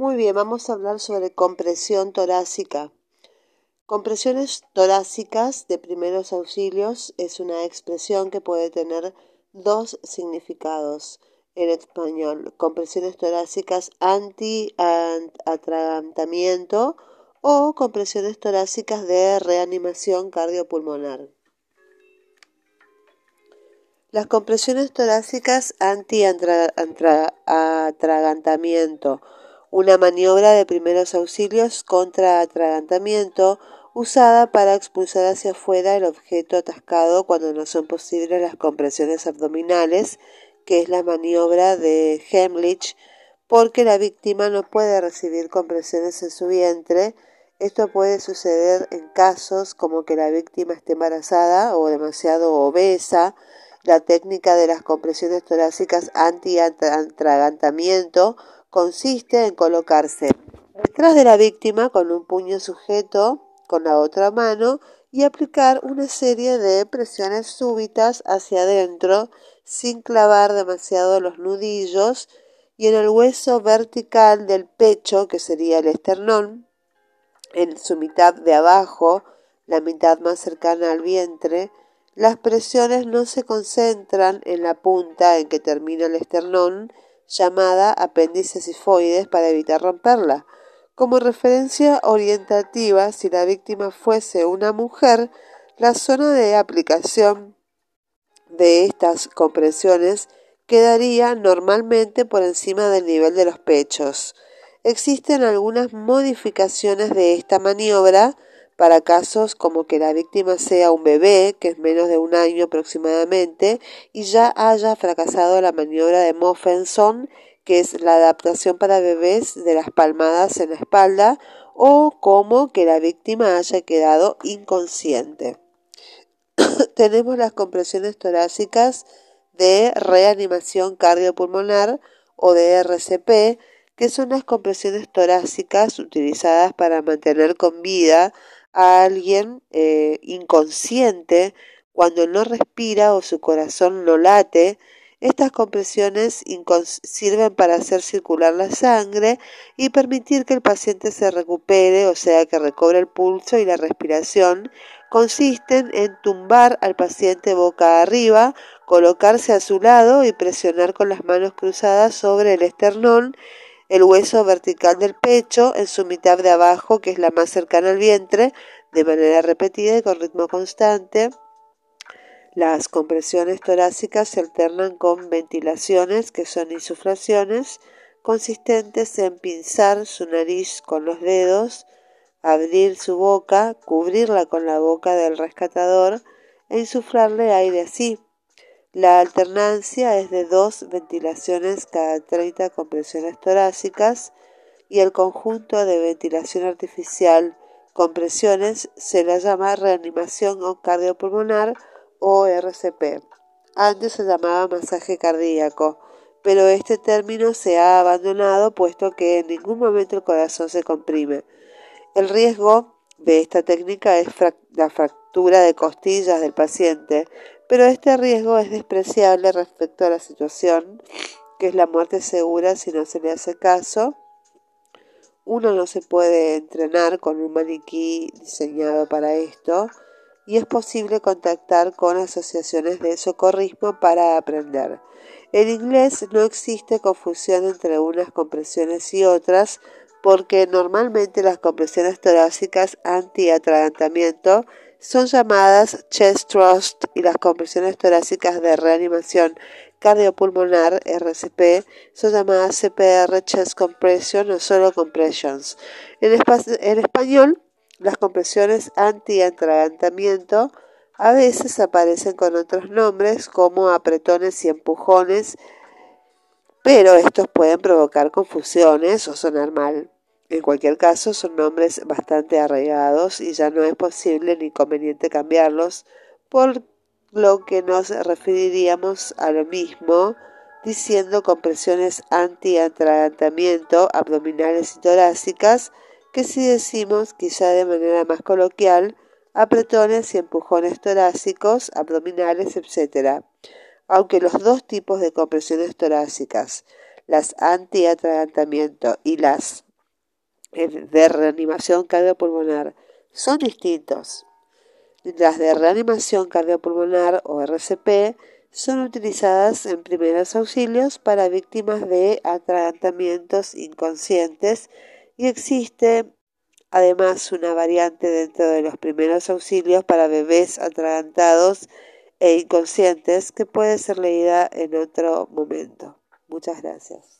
Muy bien, vamos a hablar sobre compresión torácica. Compresiones torácicas de primeros auxilios es una expresión que puede tener dos significados en español. Compresiones torácicas anti-atragantamiento o compresiones torácicas de reanimación cardiopulmonar. Las compresiones torácicas anti-atragantamiento una maniobra de primeros auxilios contra atragantamiento usada para expulsar hacia afuera el objeto atascado cuando no son posibles las compresiones abdominales, que es la maniobra de Hemlich, porque la víctima no puede recibir compresiones en su vientre. Esto puede suceder en casos como que la víctima esté embarazada o demasiado obesa. La técnica de las compresiones torácicas anti-atragantamiento consiste en colocarse detrás de la víctima con un puño sujeto con la otra mano y aplicar una serie de presiones súbitas hacia adentro sin clavar demasiado los nudillos y en el hueso vertical del pecho, que sería el esternón, en su mitad de abajo, la mitad más cercana al vientre, las presiones no se concentran en la punta en que termina el esternón, llamada apéndice sifoides para evitar romperla. Como referencia orientativa, si la víctima fuese una mujer, la zona de aplicación de estas compresiones quedaría normalmente por encima del nivel de los pechos. Existen algunas modificaciones de esta maniobra para casos como que la víctima sea un bebé, que es menos de un año aproximadamente, y ya haya fracasado la maniobra de Moffenson, que es la adaptación para bebés de las palmadas en la espalda, o como que la víctima haya quedado inconsciente. Tenemos las compresiones torácicas de reanimación cardiopulmonar o de RCP, que son las compresiones torácicas utilizadas para mantener con vida a alguien eh, inconsciente cuando no respira o su corazón no late, estas compresiones sirven para hacer circular la sangre y permitir que el paciente se recupere, o sea, que recobre el pulso y la respiración. Consisten en tumbar al paciente boca arriba, colocarse a su lado y presionar con las manos cruzadas sobre el esternón el hueso vertical del pecho en su mitad de abajo, que es la más cercana al vientre, de manera repetida y con ritmo constante. Las compresiones torácicas se alternan con ventilaciones, que son insuflaciones, consistentes en pinzar su nariz con los dedos, abrir su boca, cubrirla con la boca del rescatador e insuflarle aire así. La alternancia es de dos ventilaciones cada 30 compresiones torácicas y el conjunto de ventilación artificial compresiones se la llama reanimación cardiopulmonar o RCP. Antes se llamaba masaje cardíaco, pero este término se ha abandonado puesto que en ningún momento el corazón se comprime. El riesgo de esta técnica es la fractura de costillas del paciente, pero este riesgo es despreciable respecto a la situación, que es la muerte segura si no se le hace caso. Uno no se puede entrenar con un maniquí diseñado para esto y es posible contactar con asociaciones de socorrismo para aprender. En inglés no existe confusión entre unas compresiones y otras porque normalmente las compresiones torácicas anti-atragantamiento son llamadas chest thrust y las compresiones torácicas de reanimación cardiopulmonar RCP son llamadas CPR chest compression o solo compressions. En, español, las compresiones anti-atragantamiento a veces aparecen con otros nombres como apretones y empujones, pero estos pueden provocar confusiones o sonar mal. En cualquier caso, son nombres bastante arraigados y ya no es posible ni conveniente cambiarlos, por lo que nos referiríamos a lo mismo diciendo compresiones anti-atragantamiento abdominales y torácicas que si decimos quizá de manera más coloquial apretones y empujones torácicos, abdominales, etc. Aunque los dos tipos de compresiones torácicas, las anti-atragantamiento y las de reanimación cardiopulmonar son distintos. Las de reanimación cardiopulmonar o RCP son utilizadas en primeros auxilios para víctimas de atragantamientos inconscientes y existe además una variante dentro de los primeros auxilios para bebés atragantados e inconscientes que puede ser leída en otro momento. Muchas gracias.